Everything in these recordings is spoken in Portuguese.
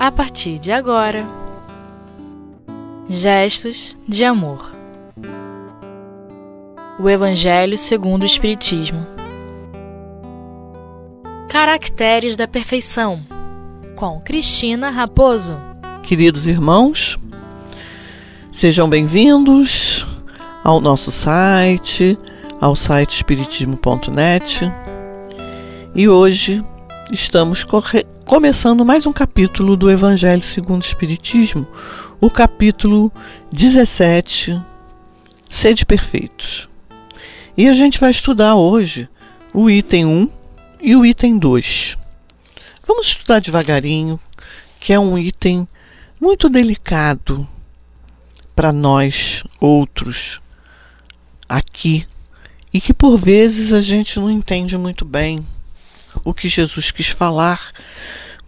a partir de agora. Gestos de amor. O Evangelho segundo o Espiritismo. Caracteres da perfeição. Com Cristina Raposo. Queridos irmãos, sejam bem-vindos ao nosso site, ao site espiritismo.net. E hoje estamos começando mais um capítulo do Evangelho segundo o Espiritismo, o capítulo 17, Sede Perfeitos. E a gente vai estudar hoje o item 1 e o item 2. Vamos estudar devagarinho, que é um item muito delicado para nós outros aqui e que por vezes a gente não entende muito bem o que Jesus quis falar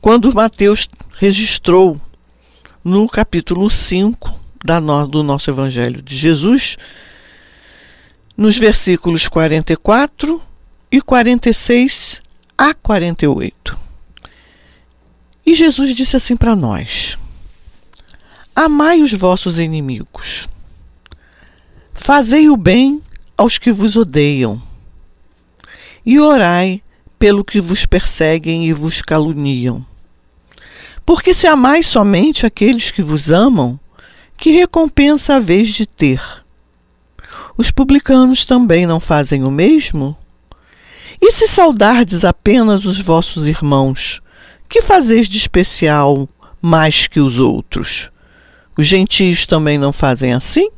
quando Mateus registrou no capítulo 5 da no, do nosso Evangelho de Jesus, nos versículos 44 e 46 a 48. E Jesus disse assim para nós: Amai os vossos inimigos, fazei o bem aos que vos odeiam, e orai pelo que vos perseguem e vos caluniam. Porque se amais somente aqueles que vos amam, que recompensa haveis de ter? Os publicanos também não fazem o mesmo? E se saudardes apenas os vossos irmãos, que fazeis de especial mais que os outros? Os gentios também não fazem assim?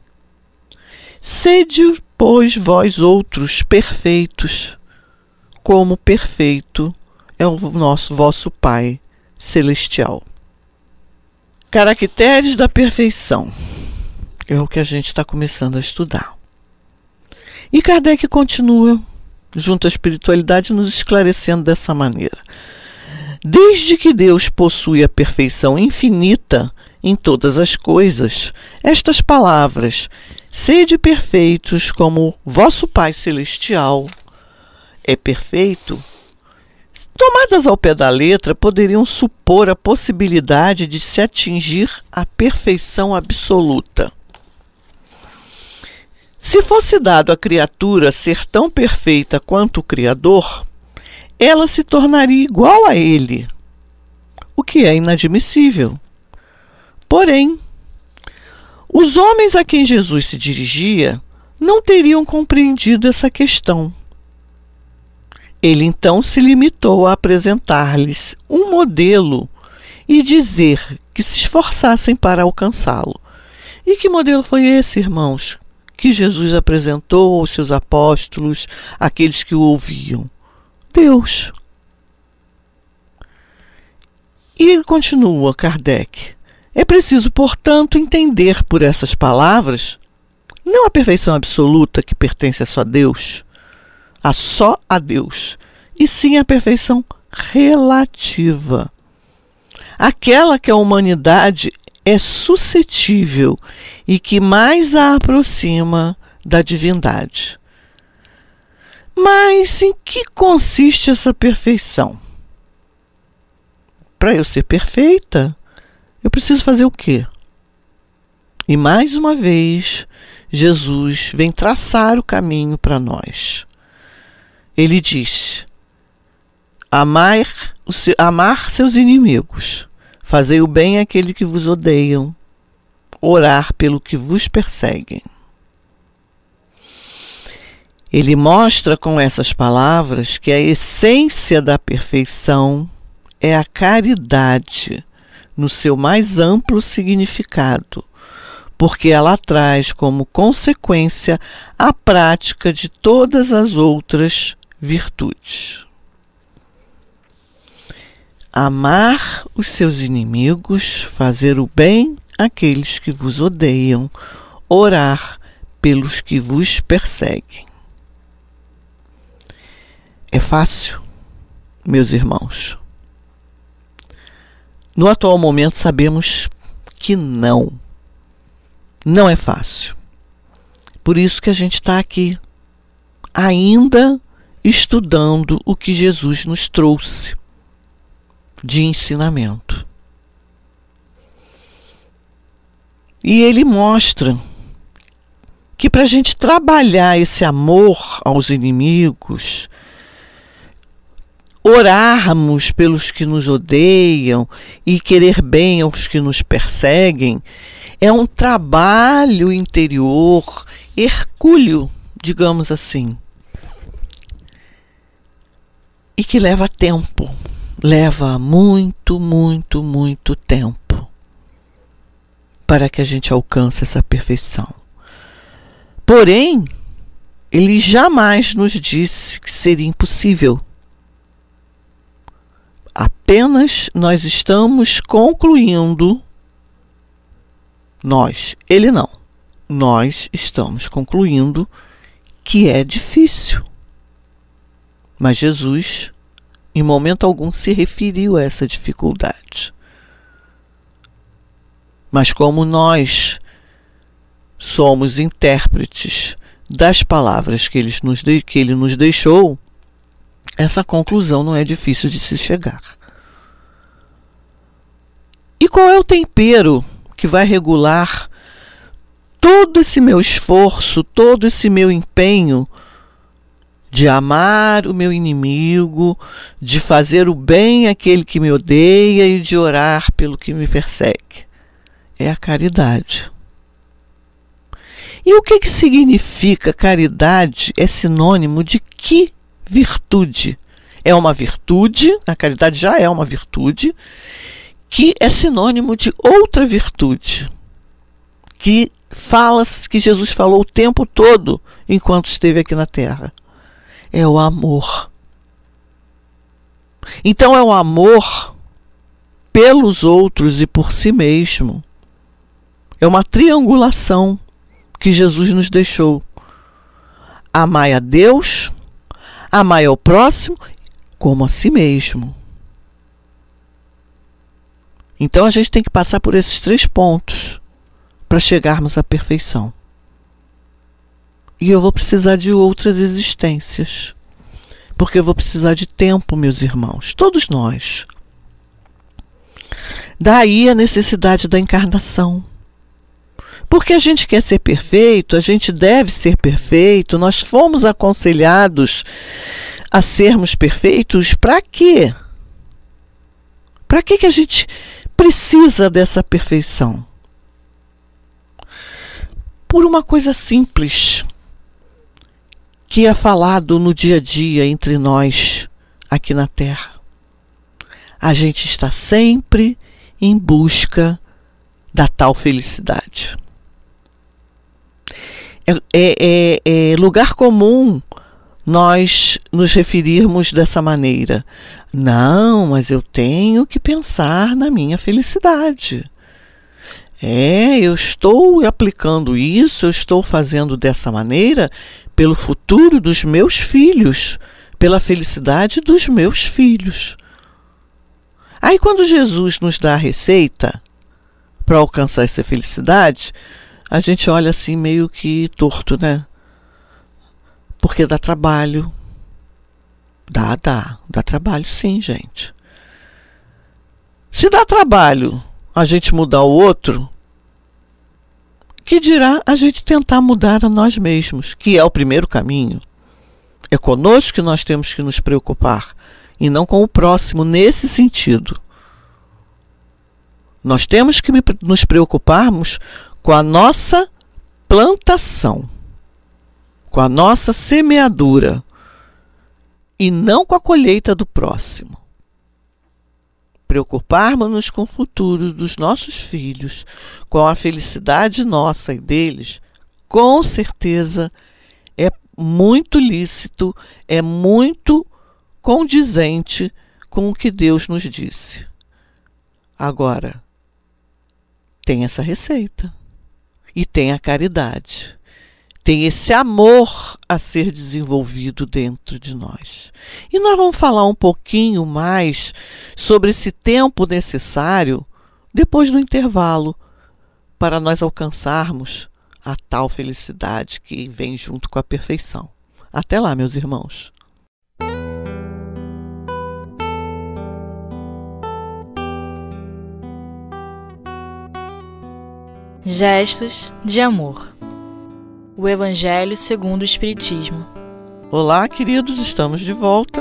Sede, pois, vós outros perfeitos, como perfeito é o nosso vosso Pai celestial. Caracteres da perfeição é o que a gente está começando a estudar. E Kardec continua, junto à espiritualidade, nos esclarecendo dessa maneira. Desde que Deus possui a perfeição infinita em todas as coisas, estas palavras, sede perfeitos como vosso Pai Celestial é perfeito, tomadas ao pé da letra, poderiam supor a possibilidade de se atingir a perfeição absoluta. Se fosse dado à criatura ser tão perfeita quanto o Criador, ela se tornaria igual a ele, o que é inadmissível. Porém, os homens a quem Jesus se dirigia não teriam compreendido essa questão ele então se limitou a apresentar-lhes um modelo e dizer que se esforçassem para alcançá-lo. E que modelo foi esse, irmãos, que Jesus apresentou aos seus apóstolos, aqueles que o ouviam? Deus. E ele continua, Kardec. É preciso, portanto, entender por essas palavras não a perfeição absoluta que pertence a só Deus, a só a Deus, e sim a perfeição relativa. Aquela que a humanidade é suscetível e que mais a aproxima da divindade. Mas em que consiste essa perfeição? Para eu ser perfeita, eu preciso fazer o quê? E mais uma vez, Jesus vem traçar o caminho para nós ele diz: amar, amar seus inimigos, fazer o bem àquele que vos odeiam, orar pelo que vos perseguem. Ele mostra com essas palavras que a essência da perfeição é a caridade, no seu mais amplo significado, porque ela traz como consequência a prática de todas as outras virtudes. Amar os seus inimigos, fazer o bem àqueles que vos odeiam, orar pelos que vos perseguem. É fácil, meus irmãos. No atual momento sabemos que não. Não é fácil. Por isso que a gente está aqui, ainda estudando o que Jesus nos trouxe de ensinamento. E ele mostra que para a gente trabalhar esse amor aos inimigos, orarmos pelos que nos odeiam e querer bem aos que nos perseguem, é um trabalho interior hercúleo, digamos assim. E que leva tempo, leva muito, muito, muito tempo para que a gente alcance essa perfeição. Porém, ele jamais nos disse que seria impossível. Apenas nós estamos concluindo, nós, ele não, nós estamos concluindo que é difícil. Mas Jesus, em momento algum, se referiu a essa dificuldade. Mas como nós somos intérpretes das palavras que ele, nos de, que ele nos deixou, essa conclusão não é difícil de se chegar. E qual é o tempero que vai regular todo esse meu esforço, todo esse meu empenho de amar o meu inimigo, de fazer o bem àquele que me odeia e de orar pelo que me persegue? É a caridade. E o que, que significa caridade? É sinônimo de que virtude? É uma virtude, a caridade já é uma virtude, que é sinônimo de outra virtude, que fala que Jesus falou o tempo todo enquanto esteve aqui na terra. É o amor. Então é o amor pelos outros e por si mesmo. É uma triangulação que Jesus nos deixou. Amai a Deus, amai ao próximo como a si mesmo. Então a gente tem que passar por esses três pontos para chegarmos à perfeição. E eu vou precisar de outras existências. Porque eu vou precisar de tempo, meus irmãos, todos nós. Daí a necessidade da encarnação. Porque a gente quer ser perfeito, a gente deve ser perfeito, nós fomos aconselhados a sermos perfeitos para quê? Para que, que a gente precisa dessa perfeição? Por uma coisa simples que é falado no dia a dia entre nós aqui na Terra. A gente está sempre em busca da tal felicidade. É, é, é, é lugar comum nós nos referirmos dessa maneira. Não, mas eu tenho que pensar na minha felicidade. É, eu estou aplicando isso, eu estou fazendo dessa maneira pelo futuro dos meus filhos, pela felicidade dos meus filhos. Aí, quando Jesus nos dá a receita para alcançar essa felicidade, a gente olha assim meio que torto, né? Porque dá trabalho. Dá, dá. Dá trabalho sim, gente. Se dá trabalho a gente mudar o outro, que dirá a gente tentar mudar a nós mesmos, que é o primeiro caminho. É conosco que nós temos que nos preocupar e não com o próximo nesse sentido. Nós temos que nos preocuparmos com a nossa plantação, com a nossa semeadura e não com a colheita do próximo. Preocuparmos-nos com o futuro dos nossos filhos, com a felicidade nossa e deles, com certeza é muito lícito, é muito condizente com o que Deus nos disse. Agora, tem essa receita e tem a caridade. Tem esse amor a ser desenvolvido dentro de nós. E nós vamos falar um pouquinho mais sobre esse tempo necessário depois do intervalo para nós alcançarmos a tal felicidade que vem junto com a perfeição. Até lá, meus irmãos. Gestos de amor. O Evangelho segundo o Espiritismo. Olá, queridos, estamos de volta.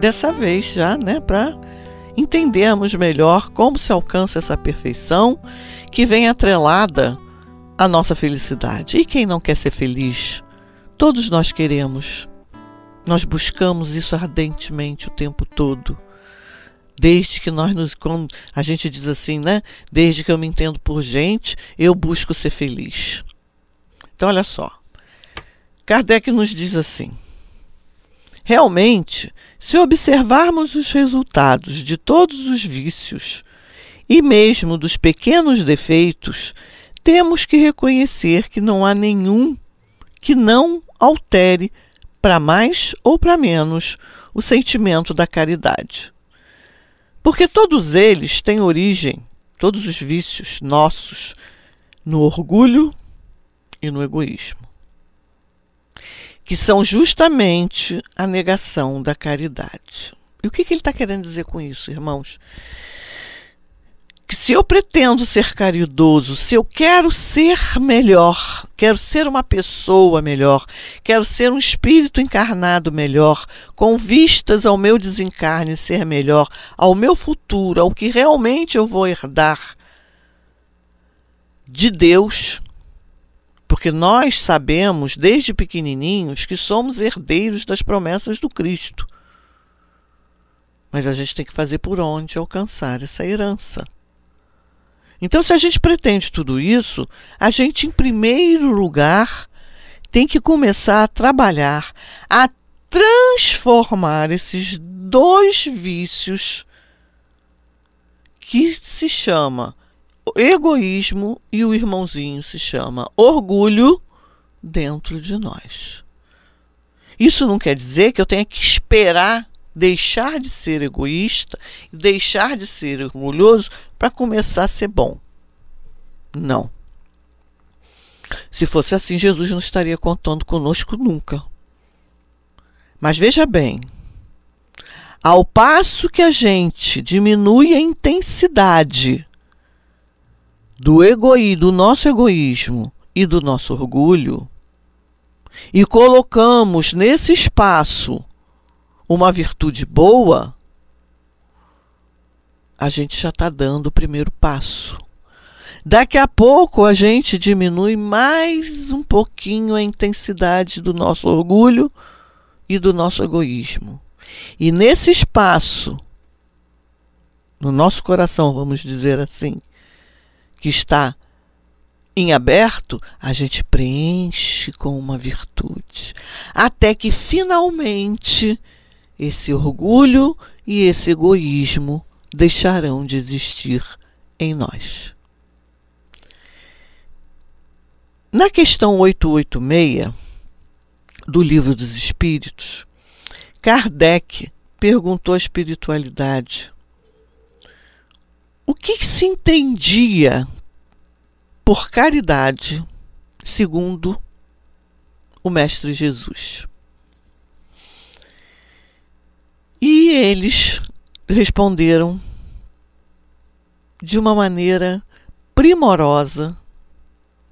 Dessa vez já, né, para entendermos melhor como se alcança essa perfeição que vem atrelada à nossa felicidade. E quem não quer ser feliz? Todos nós queremos. Nós buscamos isso ardentemente o tempo todo. Desde que nós nos. Quando a gente diz assim, né? Desde que eu me entendo por gente, eu busco ser feliz. Então, olha só. Kardec nos diz assim: realmente, se observarmos os resultados de todos os vícios e mesmo dos pequenos defeitos, temos que reconhecer que não há nenhum que não altere para mais ou para menos o sentimento da caridade. Porque todos eles têm origem, todos os vícios nossos, no orgulho e no egoísmo, que são justamente a negação da caridade. E o que, que ele está querendo dizer com isso, irmãos? que se eu pretendo ser caridoso, se eu quero ser melhor, quero ser uma pessoa melhor, quero ser um espírito encarnado melhor, com vistas ao meu desencarne ser melhor, ao meu futuro, ao que realmente eu vou herdar de Deus, porque nós sabemos desde pequenininhos que somos herdeiros das promessas do Cristo. Mas a gente tem que fazer por onde alcançar essa herança. Então, se a gente pretende tudo isso, a gente, em primeiro lugar, tem que começar a trabalhar, a transformar esses dois vícios que se chama egoísmo e o irmãozinho se chama orgulho dentro de nós. Isso não quer dizer que eu tenha que esperar deixar de ser egoísta, deixar de ser orgulhoso para começar a ser bom. Não. Se fosse assim, Jesus não estaria contando conosco nunca. Mas veja bem, ao passo que a gente diminui a intensidade do egoísmo, do nosso egoísmo e do nosso orgulho, e colocamos nesse espaço uma virtude boa, a gente já está dando o primeiro passo. Daqui a pouco a gente diminui mais um pouquinho a intensidade do nosso orgulho e do nosso egoísmo. E nesse espaço, no nosso coração, vamos dizer assim, que está em aberto, a gente preenche com uma virtude. Até que finalmente esse orgulho e esse egoísmo deixarão de existir em nós. Na questão 886 do Livro dos Espíritos, Kardec perguntou à espiritualidade o que se entendia por caridade segundo o Mestre Jesus. E eles responderam de uma maneira primorosa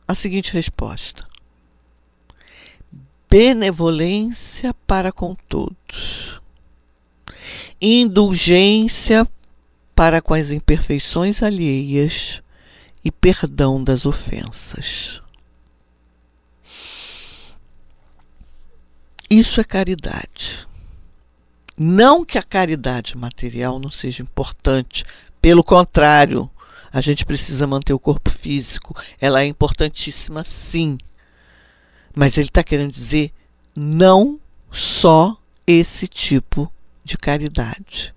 a seguinte resposta: benevolência para com todos, indulgência para com as imperfeições alheias e perdão das ofensas. Isso é caridade. Não que a caridade material não seja importante, pelo contrário, a gente precisa manter o corpo físico, ela é importantíssima sim. Mas ele está querendo dizer não só esse tipo de caridade,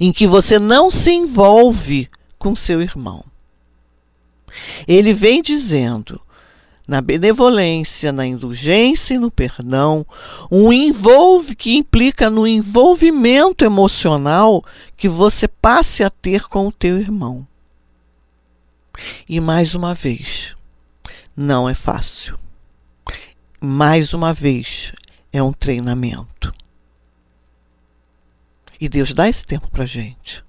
em que você não se envolve com seu irmão. Ele vem dizendo na benevolência, na indulgência e no perdão, um envolve que implica no envolvimento emocional que você passe a ter com o teu irmão. E mais uma vez, não é fácil. Mais uma vez, é um treinamento. E Deus dá esse tempo para gente.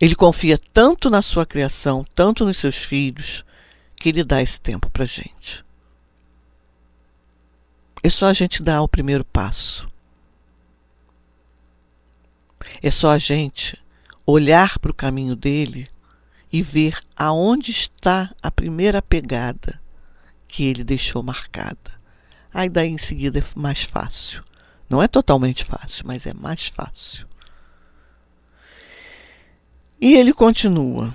Ele confia tanto na sua criação, tanto nos seus filhos, que ele dá esse tempo para gente. É só a gente dar o primeiro passo. É só a gente olhar para o caminho dele e ver aonde está a primeira pegada que ele deixou marcada. Aí daí em seguida é mais fácil. Não é totalmente fácil, mas é mais fácil. E ele continua.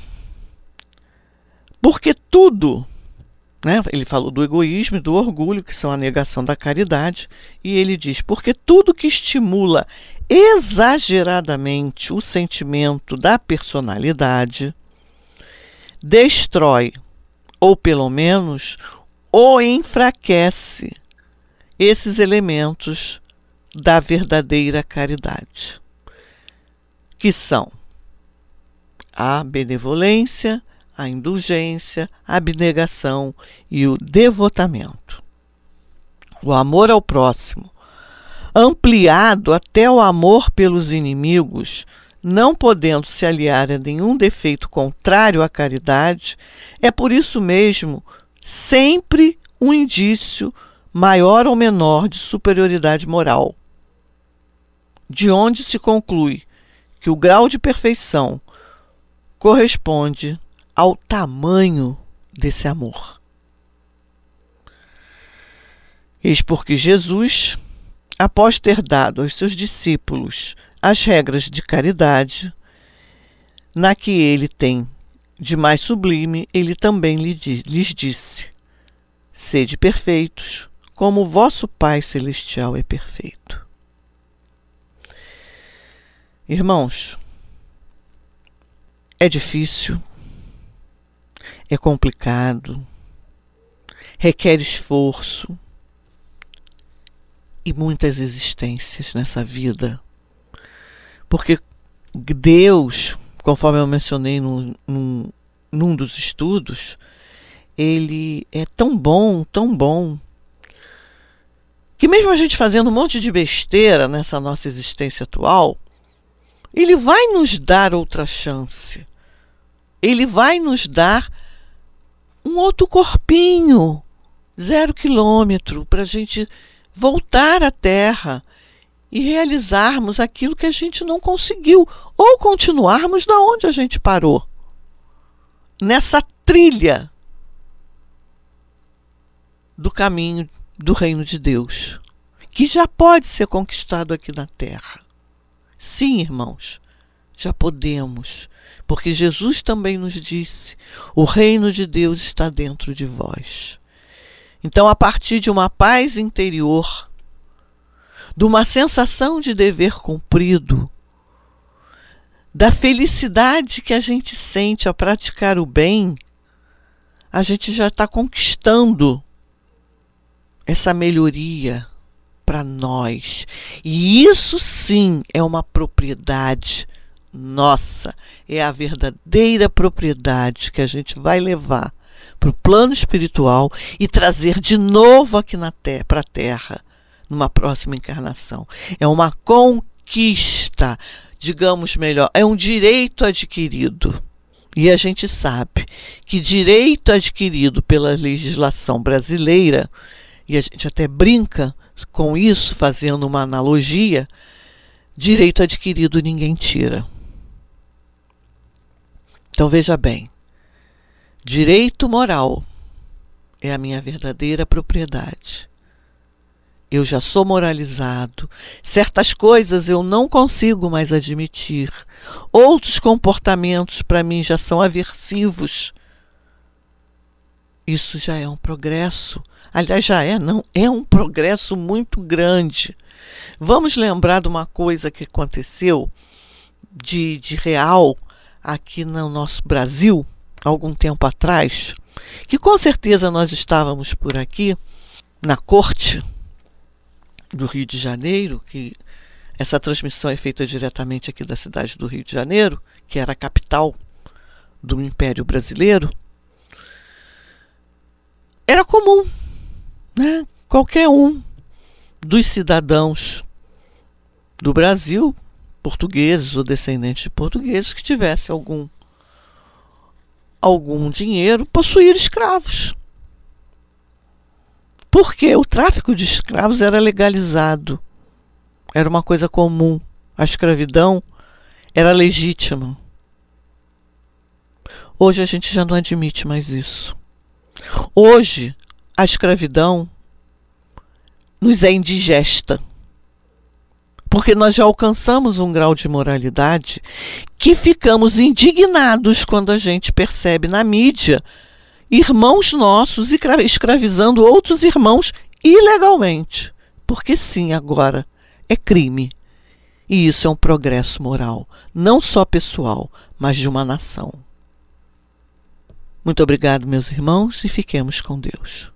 Porque tudo, né? ele falou do egoísmo e do orgulho, que são a negação da caridade, e ele diz: porque tudo que estimula exageradamente o sentimento da personalidade destrói, ou pelo menos o enfraquece, esses elementos da verdadeira caridade, que são a benevolência, a indulgência, a abnegação e o devotamento. O amor ao próximo, ampliado até o amor pelos inimigos, não podendo se aliar a nenhum defeito contrário à caridade, é por isso mesmo sempre um indício maior ou menor de superioridade moral. De onde se conclui que o grau de perfeição corresponde ao tamanho desse amor. Eis porque Jesus, após ter dado aos seus discípulos as regras de caridade, na que ele tem de mais sublime, ele também lhes disse: Sede perfeitos, como o vosso Pai Celestial é perfeito. Irmãos, é difícil, é complicado, requer esforço e muitas existências nessa vida. Porque Deus, conforme eu mencionei num, num, num dos estudos, ele é tão bom, tão bom, que mesmo a gente fazendo um monte de besteira nessa nossa existência atual, ele vai nos dar outra chance ele vai nos dar um outro corpinho, zero quilômetro, para a gente voltar à Terra e realizarmos aquilo que a gente não conseguiu, ou continuarmos da onde a gente parou. Nessa trilha do caminho do reino de Deus, que já pode ser conquistado aqui na Terra. Sim, irmãos, já podemos porque Jesus também nos disse: o reino de Deus está dentro de vós. Então, a partir de uma paz interior, de uma sensação de dever cumprido, da felicidade que a gente sente ao praticar o bem, a gente já está conquistando essa melhoria para nós. E isso sim é uma propriedade nossa, é a verdadeira propriedade que a gente vai levar para o plano espiritual e trazer de novo aqui na terra, para a Terra, numa próxima encarnação. É uma conquista, digamos melhor, é um direito adquirido. E a gente sabe que direito adquirido pela legislação brasileira, e a gente até brinca com isso, fazendo uma analogia, direito adquirido ninguém tira. Então veja bem: direito moral é a minha verdadeira propriedade. Eu já sou moralizado. Certas coisas eu não consigo mais admitir. Outros comportamentos para mim já são aversivos. Isso já é um progresso. Aliás, já é, não, é um progresso muito grande. Vamos lembrar de uma coisa que aconteceu de, de real aqui no nosso Brasil, algum tempo atrás, que com certeza nós estávamos por aqui, na corte do Rio de Janeiro, que essa transmissão é feita diretamente aqui da cidade do Rio de Janeiro, que era a capital do Império Brasileiro, era comum, né? Qualquer um dos cidadãos do Brasil portugueses ou descendentes de portugueses que tivesse algum algum dinheiro possuir escravos. Porque o tráfico de escravos era legalizado. Era uma coisa comum. A escravidão era legítima. Hoje a gente já não admite mais isso. Hoje a escravidão nos é indigesta. Porque nós já alcançamos um grau de moralidade que ficamos indignados quando a gente percebe na mídia irmãos nossos escravizando outros irmãos ilegalmente. Porque sim, agora é crime. E isso é um progresso moral, não só pessoal, mas de uma nação. Muito obrigado, meus irmãos, e fiquemos com Deus.